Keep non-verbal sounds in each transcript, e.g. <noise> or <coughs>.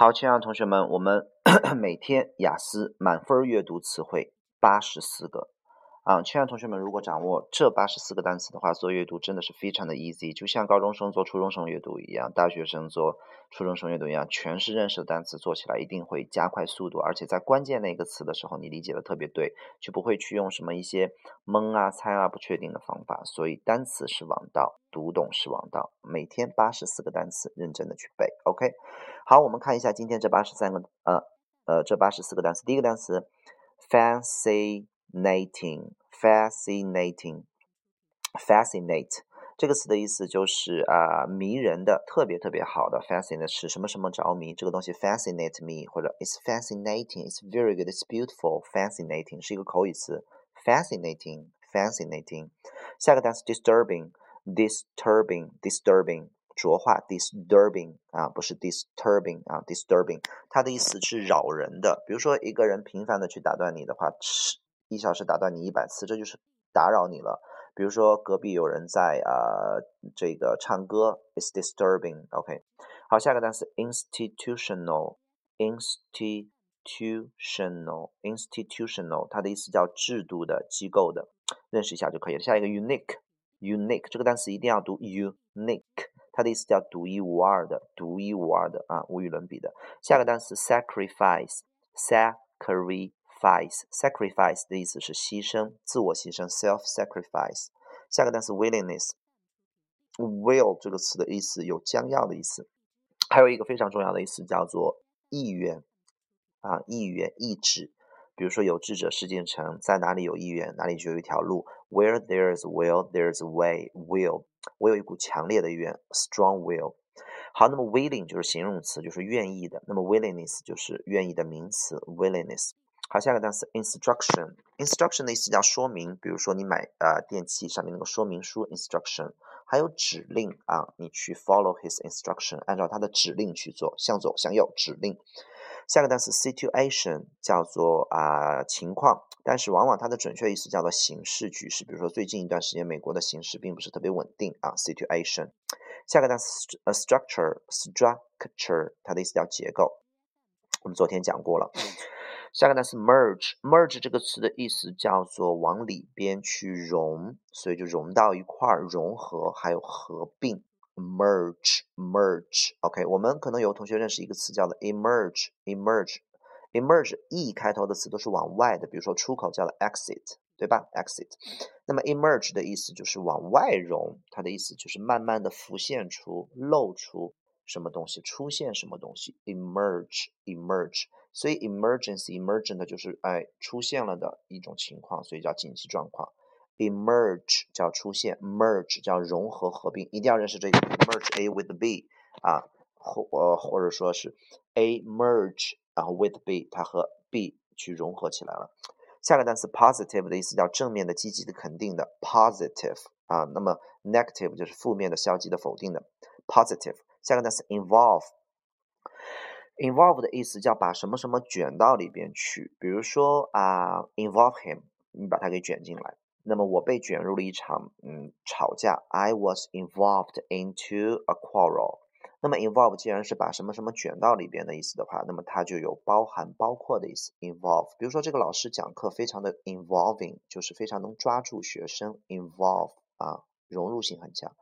好，亲爱的同学们，我们 <coughs> 每天雅思满分阅读词汇八十四个。啊，亲爱的同学们，如果掌握这八十四个单词的话，做阅读真的是非常的 easy，就像高中生做初中生阅读一样，大学生做初中生阅读一样，全是认识的单词，做起来一定会加快速度，而且在关键那个词的时候，你理解的特别对，就不会去用什么一些蒙啊、猜啊、不确定的方法。所以单词是王道，读懂是王道。每天八十四个单词，认真的去背。OK，好，我们看一下今天这八十三个呃呃这八十四个单词，第一个单词 fancy。fascinating, fascinating, fascinate 这个词的意思就是啊迷人的，特别特别好的。fascinate 使什么什么着迷，这个东西 fascinate me，或者 it's fascinating, it's very good, it's beautiful. fascinating 是一个口语词，fascinating, fascinating。下个单词 disturbing, disturbing, disturbing。浊化 disturbing 啊，不是 disturbing 啊，disturbing，它的意思是扰人的。比如说一个人频繁的去打断你的话，是。 一小时打断你一百次，这就是打扰你了。比如说隔壁有人在啊这个唱歌，is disturbing。OK，好，下个单词 institutional，institutional，institutional，它的意思叫制度的、机构的，认识一下就可以了。下一个 unique，unique 这个单词一定要读 unique，它的意思叫独一无二的、独一无二的啊，无与伦比的。下个单词 sacrifice，sacrifice。Sacrifice，sacrifice 的意思是牺牲，自我牺牲，self sacrifice。下个单词 willingness，will 这个词的意思有将要的意思，还有一个非常重要的意思叫做意愿啊，意愿、意志。比如说有志者事竟成，在哪里有意愿，哪里就有一条路。Where there is will, there is way. Will，我有一股强烈的意愿，strong will。好，那么 willing 就是形容词，就是愿意的。那么 willingness 就是愿意的名词，willingness。好，下个单词 instruction，instruction 的意思叫说明，比如说你买呃电器上面那个说明书 instruction，还有指令啊，你去 follow his instruction，按照他的指令去做，向左向右指令。下个单词 situation 叫做啊情况，但是往往它的准确意思叫做形势局势，比如说最近一段时间美国的形势并不是特别稳定啊 situation。下个单词 structure，structure 它的意思叫结构，我们昨天讲过了。下个单词 merge，merge 这个词的意思叫做往里边去融，所以就融到一块儿，融合还有合并。merge，merge，OK，我们可能有同学认识一个词叫做 emerge，emerge，emerge，e 开头的词都是往外的，比如说出口叫做 exit，对吧？exit，那么 emerge 的意思就是往外融，它的意思就是慢慢的浮现出、露出什么东西，出现什么东西。emerge，emerge。所以 emergency emergent 就是哎出现了的一种情况，所以叫紧急状况。emerge 叫出现，merge 叫融合合并，一定要认识这个 merge A with B 啊，或呃或者说是 A merge 然后 with B 它和 B 去融合起来了。下个单词 positive 的意思叫正面的、积极的、肯定的 positive 啊，那么 negative 就是负面的、消极的、否定的 positive。下个单词 involve。Involve 的意思叫把什么什么卷到里边去，比如说啊，involve him，你把它给卷进来。那么我被卷入了一场嗯吵架，I was involved into a quarrel。那么 involve 既然是把什么什么卷到里边的意思的话，那么它就有包含、包括的意思。involve，比如说这个老师讲课非常的 involving，就是非常能抓住学生，involve 啊，融入性很强。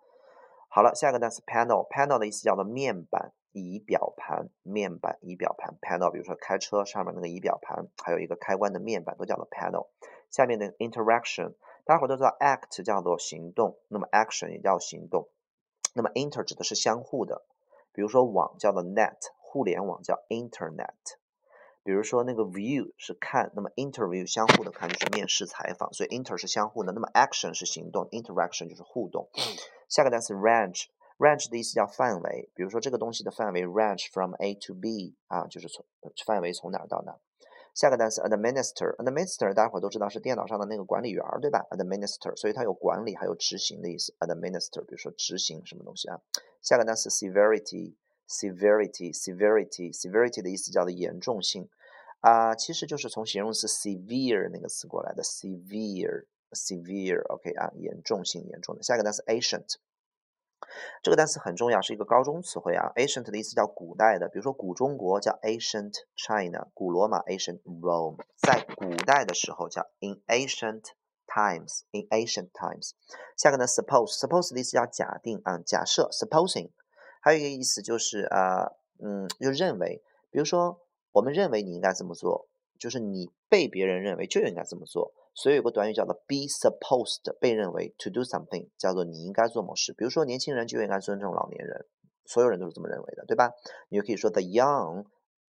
好了，下一个单词 panel，panel 的意思叫做面板。仪表盘、面板、仪表盘 panel，比如说开车上面那个仪表盘，还有一个开关的面板，都叫做 panel。下面的 interaction，大家伙都知道 act 叫做行动，那么 action 也叫行动。那么 inter 指的是相互的，比如说网叫做 net，互联网叫 internet。比如说那个 view 是看，那么 interview 相互的看就是面试采访，所以 inter 是相互的，那么 action 是行动，interaction 就是互动。下个单词 range。Range 的意思叫范围，比如说这个东西的范围 range from A to B 啊，就是从范围从哪到哪。下个单词 administer，administer 大家伙都知道是电脑上的那个管理员对吧？administer，所以它有管理还有执行的意思。administer，比如说执行什么东西啊？下个单词 severity，severity，severity，severity 的意思叫做严重性啊，其实就是从形容词 severe 那个词过来的 severe，severe，OK 啊，严重性严重的。下个单词 ancient。这个单词很重要，是一个高中词汇啊。Ancient 的意思叫古代的，比如说古中国叫 Ancient China，古罗马 Ancient Rome，在古代的时候叫 In ancient times，In ancient times。下个呢，Suppose，Suppose 的意思叫假定啊，假设，Supposing。还有一个意思就是啊，嗯，就认为，比如说我们认为你应该这么做，就是你被别人认为就应该这么做。所以有个短语叫做 be supposed，被认为 to do something，叫做你应该做某事。比如说年轻人就应该尊重老年人，所有人都是这么认为的，对吧？你就可以说 the young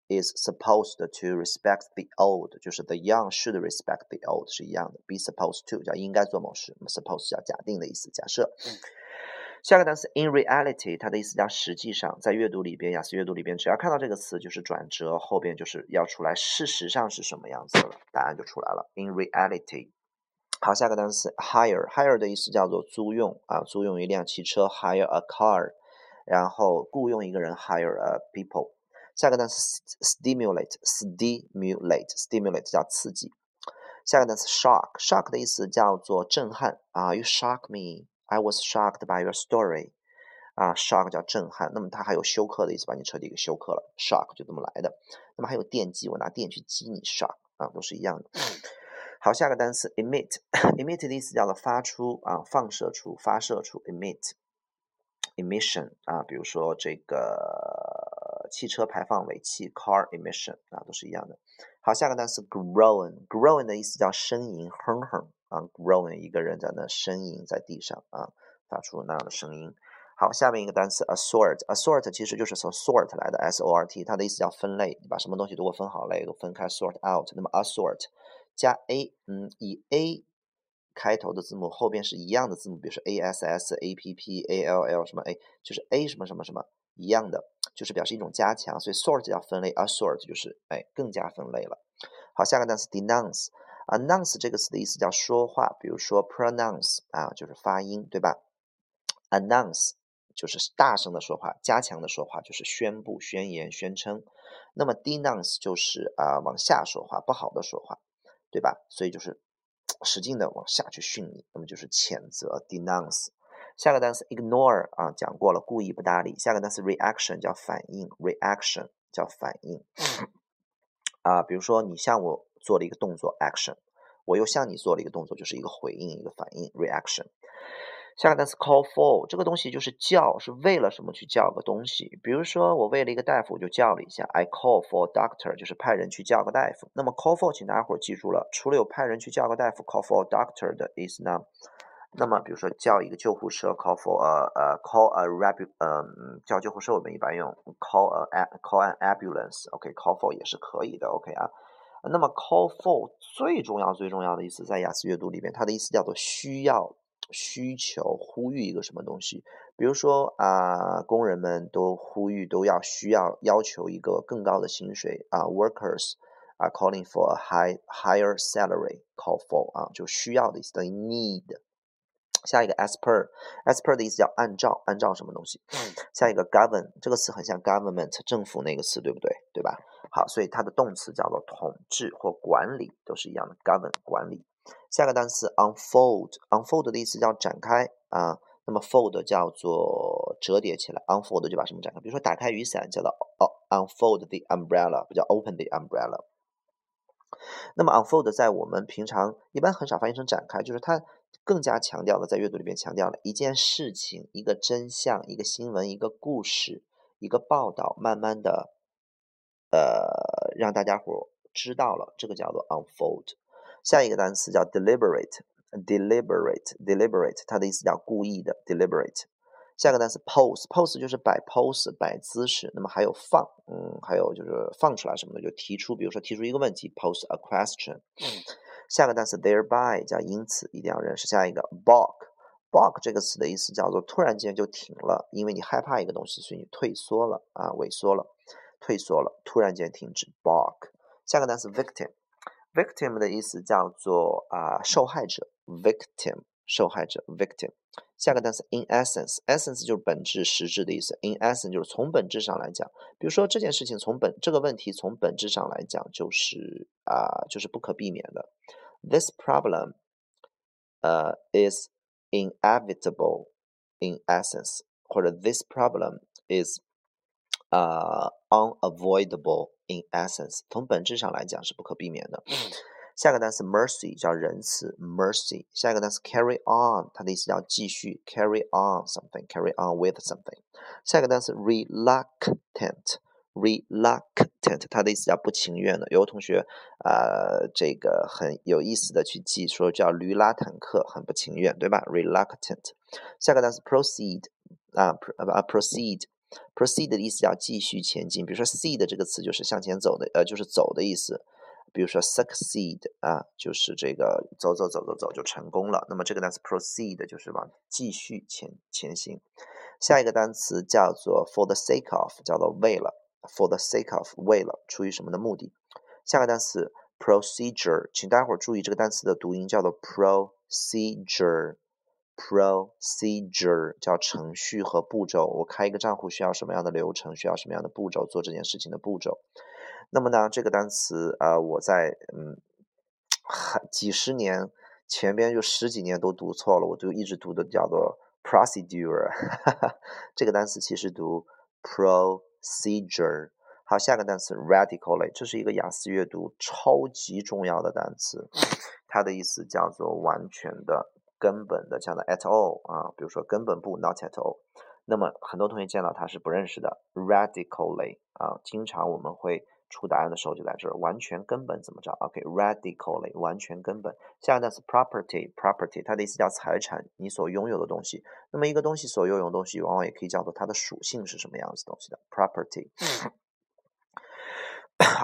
is supposed to respect the old，就是 the young should respect the old 是一样的。be supposed to 叫应该做某事，suppose 叫假定的意思，假设。下个单词 in reality，它的意思叫实际上，在阅读里边，雅思阅读里边，只要看到这个词就是转折，后边就是要出来事实上是什么样子了，答案就出来了。in reality，好，下个单词 hire，hire 的意思叫做租用啊，租用一辆汽车，hire a car，然后雇佣一个人，hire a people。下个单词 stimulate，stimulate，stimulate 叫刺激。下个单词 shock，shock 的意思叫做震撼啊，you shock me。I was shocked by your story，啊，shock 叫震撼，那么它还有休克的意思，把你彻底给休克了，shock 就这么来的。那么还有电击，我拿电去击你，shock 啊，都是一样的。好，下个单词 emit，emit <laughs> 的意思叫做发出啊，放射出，发射出，emit，emission 啊，比如说这个汽车排放尾气，car emission 啊，都是一样的。好，下个单词 groan，groan 的意思叫呻吟，哼哼。啊，groan 一个人在那呻吟在地上啊，发出那样的声音。好，下面一个单词 assort，assort 其实就是从 sort 来的，s o r t，它的意思叫分类，你把什么东西都给我分好类，都分开 sort out。那么 assort 加 a，嗯，以 a 开头的字母后边是一样的字母，比如说 a s s a p p a l l 什么 a，就是 a 什么什么什么一样的，就是表示一种加强，所以 sort 叫分类，a sort 就是哎更加分类了。好，下个单词 denounce。Announce 这个词的意思叫说话，比如说 pronounce 啊，就是发音，对吧？Announce 就是大声的说话，加强的说话，就是宣布、宣言、宣称。那么 denounce 就是啊往下说话，不好的说话，对吧？所以就是使劲的往下去训你，那么就是谴责 denounce。下个单词 ignore 啊讲过了，故意不搭理。下个单词 reaction 叫反应，reaction 叫反应。啊，比如说你向我。做了一个动作 action，我又向你做了一个动作，就是一个回应，一个反应 reaction。下个单词 call for，这个东西就是叫，是为了什么去叫个东西？比如说我为了一个大夫，我就叫了一下 I call for doctor，就是派人去叫个大夫。那么 call for，请大家伙记住了，除了有派人去叫个大夫 call for doctor 的意思呢，那么比如说叫一个救护车 call for a 呃 call a rab，嗯叫救护车我们一般用 call a call an ambulance，OK，call for 也是可以的，OK 啊。那么 call for 最重要最重要的意思，在雅思阅读里边，它的意思叫做需要、需求、呼吁一个什么东西。比如说啊，工人们都呼吁、都要需要、要求一个更高的薪水啊，workers are calling for a high higher salary。call for 啊，就需要的意思，等于 need。下一个 as per，as per 的意思叫按照，按照什么东西？下一个 govern 这个词很像 government 政府那个词，对不对？对吧？好，所以它的动词叫做统治或管理，都是一样的，govern 管理。下个单词 unfold，unfold 的意思叫展开啊，那么 fold 叫做折叠起来，unfold 就把什么展开？比如说打开雨伞叫做哦 unfold the umbrella，不叫 open the umbrella。那么 unfold 在我们平常一般很少翻译成展开，就是它更加强调的在阅读里面强调了一件事情、一个真相、一个新闻、一个故事、一个报道，慢慢的。呃，让大家伙知道了，这个叫做 unfold。下一个单词叫 deliberate，deliberate，deliberate，它的意思叫故意的 deliberate。下个单词 pose，pose 就是摆 pose，摆姿势。那么还有放，嗯，还有就是放出来什么的，就提出，比如说提出一个问题，pose a question。下个单词 thereby 叫因此，一定要认识。下一个 balk，balk 这个词的意思叫做突然间就停了，因为你害怕一个东西，所以你退缩了啊，萎缩了。退缩了，突然间停止。balk。下个单词 victim，victim 的意思叫做啊受害者。victim 受害者。victim。下个单词 in essence，essence 就是本质、实质的意思。in essence 就是从本质上来讲，比如说这件事情从本这个问题从本质上来讲就是啊就是不可避免的。This problem 呃 is inevitable in essence。或者 this problem is 呃 unavoidable in essence，从本质上来讲是不可避免的。下个单词 mercy 叫仁慈，mercy。下一个单词 carry on，它的意思叫继续，carry on something，carry on with something。下一个单词 reluctant，reluctant，它的意思叫不情愿的。有个同学，呃，这个很有意思的去记，说叫驴拉坦克，很不情愿，对吧？reluctant。下个单词 proceed，啊啊 proceed，proceed 的意思叫继续前进。比如说 seed 这个词就是向前走的，呃，就是走的意思。比如说 succeed 啊，就是这个走走走走走就成功了。那么这个单词 proceed 就是往继续前前行。下一个单词叫做 for the sake of，叫做为了 for the sake of 为了出于什么的目的。下个单词 procedure，请待会儿注意这个单词的读音叫做 procedure，procedure 叫程序和步骤。我开一个账户需要什么样的流程？需要什么样的步骤做这件事情的步骤？那么呢，这个单词啊，我在嗯，几十年前边就十几年都读错了，我就一直读的叫做 procedure，哈 <laughs> 哈这个单词其实读 procedure。好，下个单词 radically，这是一个雅思阅读超级重要的单词，它的意思叫做完全的、根本的，叫做 at all 啊，比如说根本不 not at all。那么很多同学见到它是不认识的 radically 啊，经常我们会。出答案的时候就在这儿，完全根本怎么着？OK，radically，完全根本。下一个单词 property，property，它的意思叫财产，你所拥有的东西。那么一个东西所拥有的东西，往往也可以叫做它的属性是什么样子东西的 property。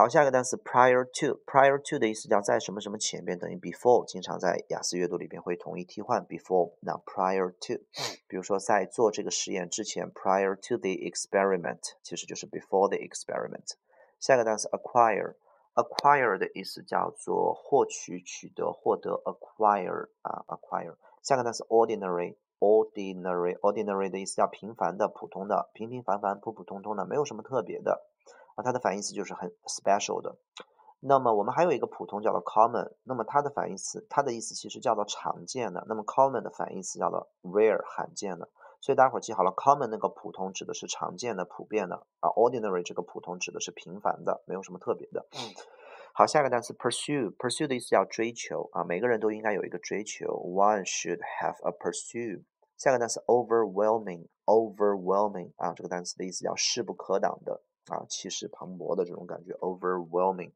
好，下一个单词 prior to，prior to 的意思叫在什么什么前边，等于 before，经常在雅思阅读里边会统一替换 before。那 prior to，比如说在做这个实验之前，prior to the experiment，其实就是 before the experiment。下一个单词 acquire，acquire 的意思叫做获取、取得、获得，acquire 啊，acquire。下个单词 ordinary，ordinary，ordinary 的意思叫平凡的、普通的、平平凡凡、普普通通的，没有什么特别的啊。它的反义词就是很 special 的。那么我们还有一个普通叫做 common，那么它的反义词，它的意思其实叫做常见的。那么 common 的反义词叫做 rare，罕见的。所以大家伙记好了，common 那个普通指的是常见的、普遍的，而 ordinary 这个普通指的是平凡的，没有什么特别的。好，下一个单词 pursue，pursue 的意思叫追求啊，每个人都应该有一个追求，one should have a pursue。下个单词 overwhelming，overwhelming 啊，这个单词的意思叫势不可挡的啊，气势磅礴的这种感觉，overwhelming。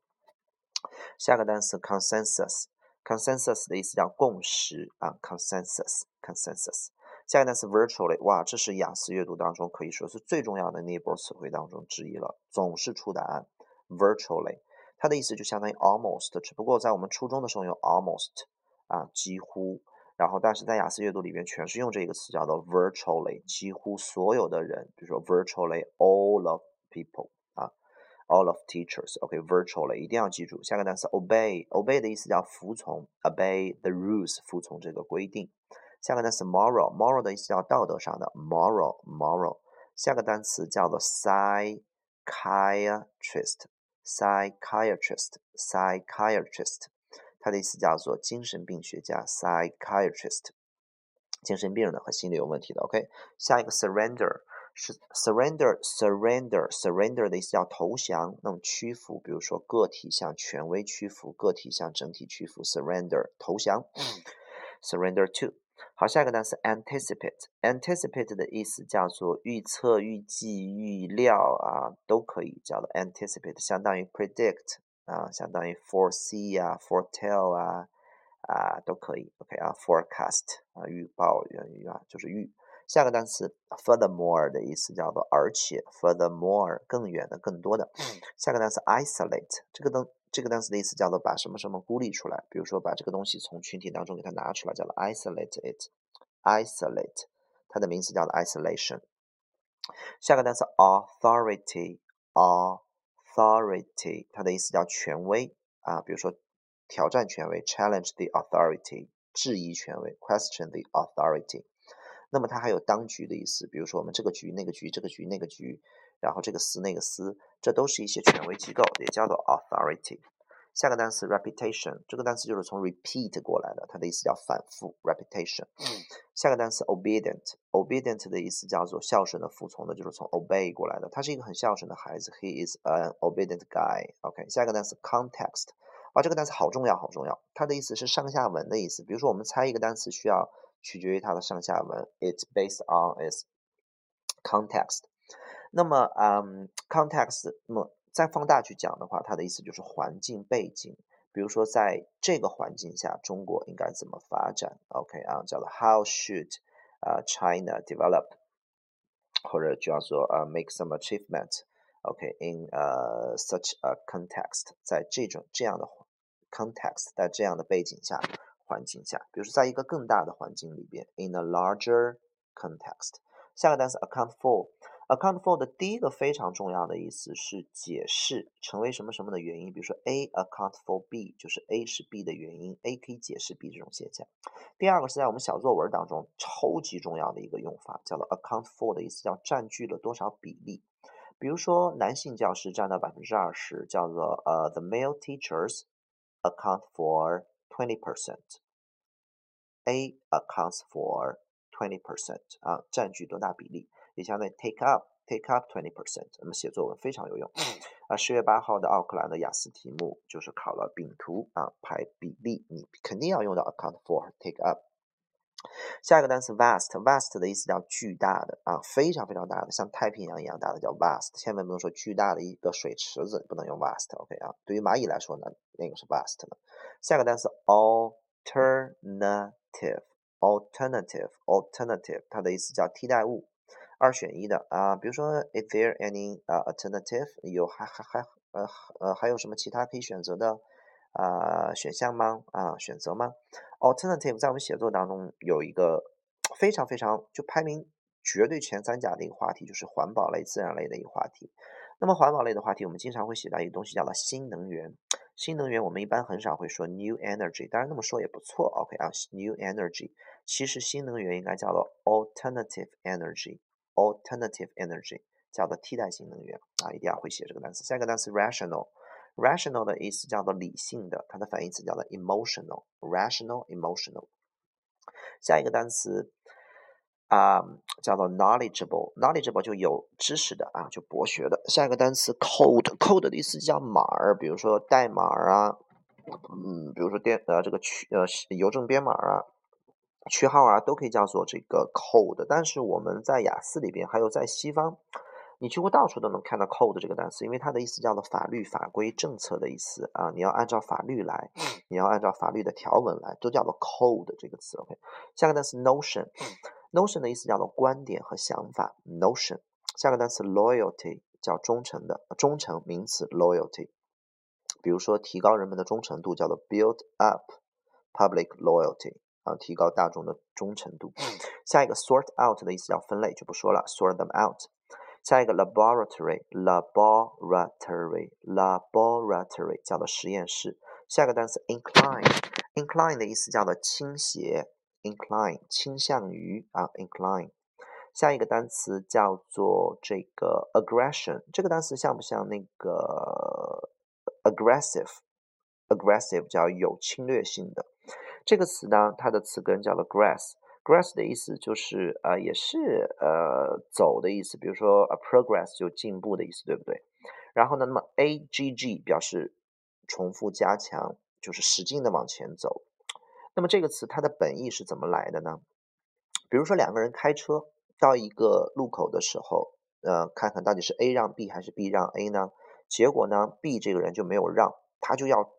下个单词 consensus，consensus 的意思叫共识啊，consensus，consensus。下个单词 virtually，哇，这是雅思阅读当中可以说是最重要的那一波词汇当中之一了，总是出答案。virtually，它的意思就相当于 almost，只不过在我们初中的时候用 almost 啊，几乎，然后但是在雅思阅读里边全是用这个词叫做 virtually，几乎所有的人，比如说 virtually all of people 啊，all of teachers，OK，virtually 一定要记住。下个单词 obey，obey 的意思叫服从，obey the rules，服从这个规定。下个单词 moral，moral 的意思叫道德上的 moral，moral。下个单词叫做 psychiatrist，psychiatrist，psychiatrist，它的意思叫做精神病学家 psychiatrist，精神病人和心理有问题的。OK，下一个 surrender 是 surrender，surrender，surrender 的意思叫投降，那种屈服，比如说个体向权威屈服，个体向整体屈服，surrender 投降，surrender to。好，下一个单词 anticipate，anticipate 的意思叫做预测、预计、预料啊，都可以叫做 anticipate，相当于 predict 啊，相当于 foresee 啊，foretell 啊，啊都可以。OK 啊，forecast 啊，预报、预啊，就是预。下个单词 furthermore 的意思叫做而且，furthermore 更远的、更多的。下个单词 isolate，这个东。这个单词的意思叫做把什么什么孤立出来，比如说把这个东西从群体当中给它拿出来，叫做 isolate it，isolate，它的名词叫做 isolation。下个单词 authority，authority，它的意思叫权威啊，比如说挑战权威，challenge the authority，质疑权威，question the authority。那么它还有当局的意思，比如说我们这个局、那个局、这个局、那个局。然后这个司那个司，这都是一些权威机构，也叫做 authority。下个单词 reputation，这个单词就是从 repeat 过来的，它的意思叫反复 reputation。下个单词 obedient，obedient 的意思叫做孝顺的、服从的，就是从 obey 过来的。他是一个很孝顺的孩子，he is an obedient guy。OK，下一个单词 context，啊，这个单词好重要，好重要。它的意思是上下文的意思。比如说我们猜一个单词，需要取决于它的上下文，it's based on its context。那么，嗯，context，那么再放大去讲的话，它的意思就是环境背景。比如说，在这个环境下，中国应该怎么发展？OK 啊，叫做 How should 啊 China develop，或者叫做呃 make some achievement？OK，in 呃 such a context，在这种这样的 context，在这样的背景下环境下，比如说在一个更大的环境里边，in a larger context。下个单词 account for。Account for 的第一个非常重要的意思是解释成为什么什么的原因，比如说 A account for B，就是 A 是 B 的原因，A 可以解释 B 这种现象。第二个是在我们小作文当中超级重要的一个用法，叫做 account for 的意思叫占据了多少比例。比如说男性教师占到百分之二十，叫做呃 the male teachers account for twenty percent。A accounts for twenty percent 啊，占据多大比例？也相当于 take up take up twenty percent，那么写作文非常有用。啊，十月八号的奥克兰的雅思题目就是考了饼图啊，排比例，你肯定要用到 account for take up。下一个单词 vast，vast 的意思叫巨大的啊，非常非常大的，像太平洋一样大的叫 vast，千万不能说巨大的一个水池子，不能用 vast，OK 啊。对于蚂蚁来说呢，那个是 vast 的。下个单词 alternative，alternative，alternative，它的意思叫替代物。二选一的啊，比如说，is there any 啊 alternative？有还还还呃呃还有什么其他可以选择的啊选项吗？啊选择吗？alternative 在我们写作当中有一个非常非常就排名绝对前三甲的一个话题，就是环保类、自然类的一个话题。那么环保类的话题，我们经常会写到一个东西叫做新能源。新能源我们一般很少会说 new energy，当然那么说也不错。OK 啊，new energy，其实新能源应该叫做 alternative energy。Alternative energy 叫做替代性能源啊，一定要会写这个单词。下一个单词 rational rational 的意思叫做理性的，它的反义词叫做 emotional，rational emotional。下一个单词啊叫做 knowledgeable，knowledgeable 就有知识的啊，就博学的。下一个单词 code，code 的意思叫码儿，比如说代码啊，嗯，比如说电呃这个区呃邮政编码啊。区号啊，都可以叫做这个 code，但是我们在雅思里边，还有在西方，你几乎到处都能看到 code 这个单词，因为它的意思叫做法律、法规、政策的意思啊，你要按照法律来，你要按照法律的条文来，都叫做 code 这个词。OK，下个单词 notion，notion 的意思叫做观点和想法，notion。下个单词 loyalty 叫忠诚的，忠诚名词 loyalty，比如说提高人们的忠诚度叫做 build up public loyalty。啊，提高大众的忠诚度。下一个 sort out 的意思叫分类，就不说了，sort them out。下一个 laboratory，laboratory，laboratory 叫做实验室。下一个单词 incline，incline 的意思叫做倾斜，incline 倾向于啊，incline。下一个单词叫做这个 aggression，这个单词像不像那个 aggressive？aggressive 叫有侵略性的。这个词呢，它的词根叫做 grass grass 的意思就是呃，也是呃走的意思，比如说 a progress 就进步的意思，对不对？然后呢，那么 agg 表示重复加强，就是使劲的往前走。那么这个词它的本意是怎么来的呢？比如说两个人开车到一个路口的时候，呃，看看到底是 A 让 B 还是 B 让 A 呢？结果呢，B 这个人就没有让，他就要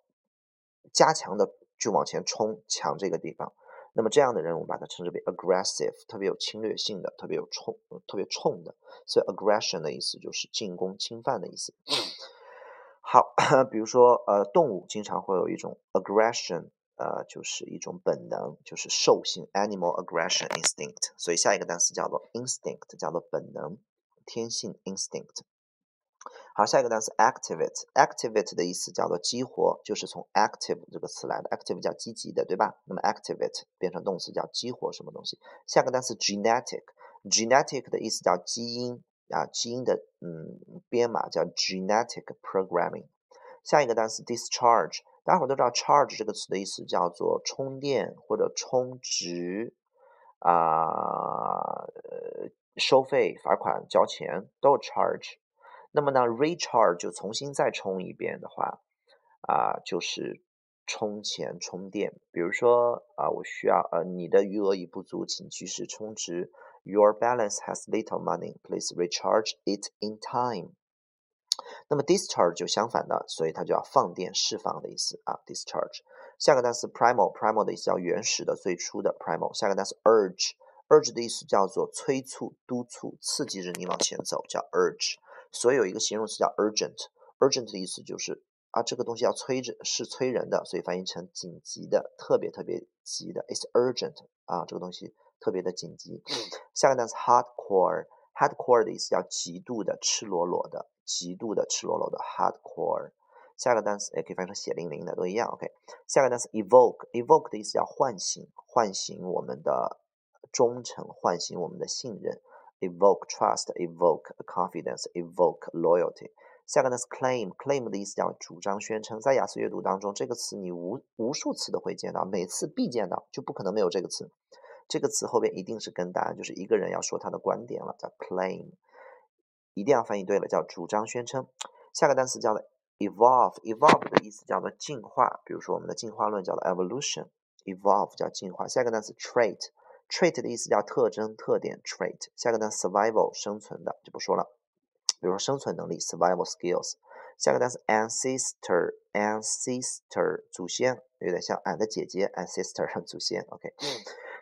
加强的。就往前冲抢这个地方，那么这样的人我们把它称之为 aggressive，特别有侵略性的，特别有冲，特别冲的。所以 aggression 的意思就是进攻、侵犯的意思。好，<coughs> 比如说呃，动物经常会有一种 aggression，呃，就是一种本能，就是兽性 animal aggression instinct。所以下一个单词叫做 instinct，叫做本能、天性 instinct。好，下一个单词 activate，activate 的意思叫做激活，就是从 active 这个词来的，active 叫积极的，对吧？那么 activate 变成动词叫激活什么东西？下个单词 genetic，genetic 的意思叫基因啊，基因的嗯编码叫 genetic programming。下一个单词 discharge，大家伙都知道 charge 这个词的意思叫做充电或者充值啊，收费、罚款、交钱都是 charge。那么呢，recharge 就重新再充一遍的话，啊，就是充钱充电。比如说啊，我需要呃，你的余额已不足，请及时充值。Your balance has little money. Please recharge it in time. 那么 discharge 就相反的，所以它就要放电、释放的意思啊。discharge。下个单词 primal，primal 的意思叫原始的、最初的 primal。下个单词 urge，urge 的意思叫做催促、督促、刺激着你往前走，叫 urge。所以有一个形容词叫 urgent，urgent 的意思就是啊，这个东西要催着，是催人的，所以翻译成紧急的、特别特别急的。It's urgent 啊，这个东西。特别的紧急。下个单词 hardcore，hardcore 的意思叫极度的、赤裸裸的、极度的、赤裸裸的 hardcore。下个单词也可以翻译成血淋淋的，都一样。OK。下个单词 evoke，evoke 的意思叫唤醒、唤醒我们的忠诚、唤醒我们的信任。Evoke trust，evoke confidence，evoke loyalty。下个单词 claim，claim 的意思叫主张、宣称。在雅思阅读当中，这个词你无无数次都会见到，每次必见到，就不可能没有这个词。这个词后边一定是跟答案，就是一个人要说他的观点了，叫 claim，一定要翻译对了，叫主张、宣称。下个单词叫做 evolve，evolve 的意思叫做进化，比如说我们的进化论叫做 evolution，evolve 叫进化。下个单词 trait trait，trait 的意思叫特征、特点，trait。下个单词 survival 生存的就不说了，比如说生存能力 survival skills。下个单词 ancestor，ancestor 祖先，有点像俺的姐姐 ancestor 祖先，OK。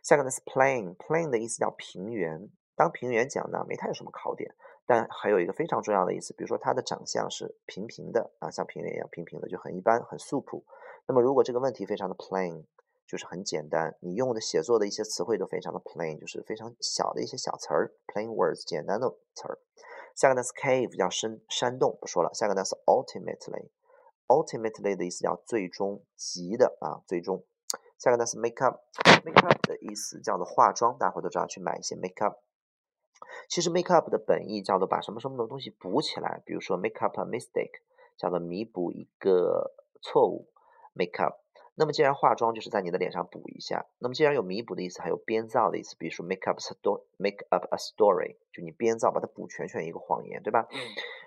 下个单词 plain，plain 的意思叫平原。当平原讲呢，没太有什么考点，但还有一个非常重要的意思，比如说它的长相是平平的啊，像平原一样平平的，就很一般，很素朴。那么如果这个问题非常的 plain，就是很简单，你用的写作的一些词汇都非常的 plain，就是非常小的一些小词儿，plain words，简单的词儿。下个呢是 cave，叫深山洞，不说了。下个呢是 ultimately，ultimately 的意思叫最终极的啊，最终。下个单词 make up，make up 的意思叫做化妆，大伙都知道去买一些 make up。其实 make up 的本意叫做把什么什么的东西补起来，比如说 make up a mistake，叫做弥补一个错误。make up。那么既然化妆就是在你的脸上补一下，那么既然有弥补的意思，还有编造的意思，比如说 make up story，make up a story，就你编造把它补全全一个谎言，对吧？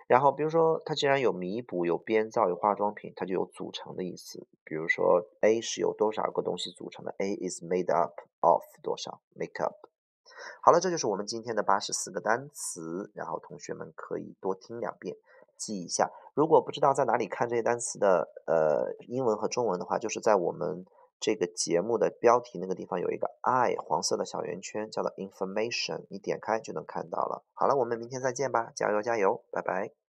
然后，比如说，它既然有弥补、有编造、有化妆品，它就有组成的意思。比如说，A 是由多少个东西组成的？A is made up of 多少？Make up。好了，这就是我们今天的八十四个单词。然后同学们可以多听两遍，记一下。如果不知道在哪里看这些单词的呃英文和中文的话，就是在我们。这个节目的标题那个地方有一个 I 黄色的小圆圈，叫做 Information，你点开就能看到了。好了，我们明天再见吧，加油加油，拜拜。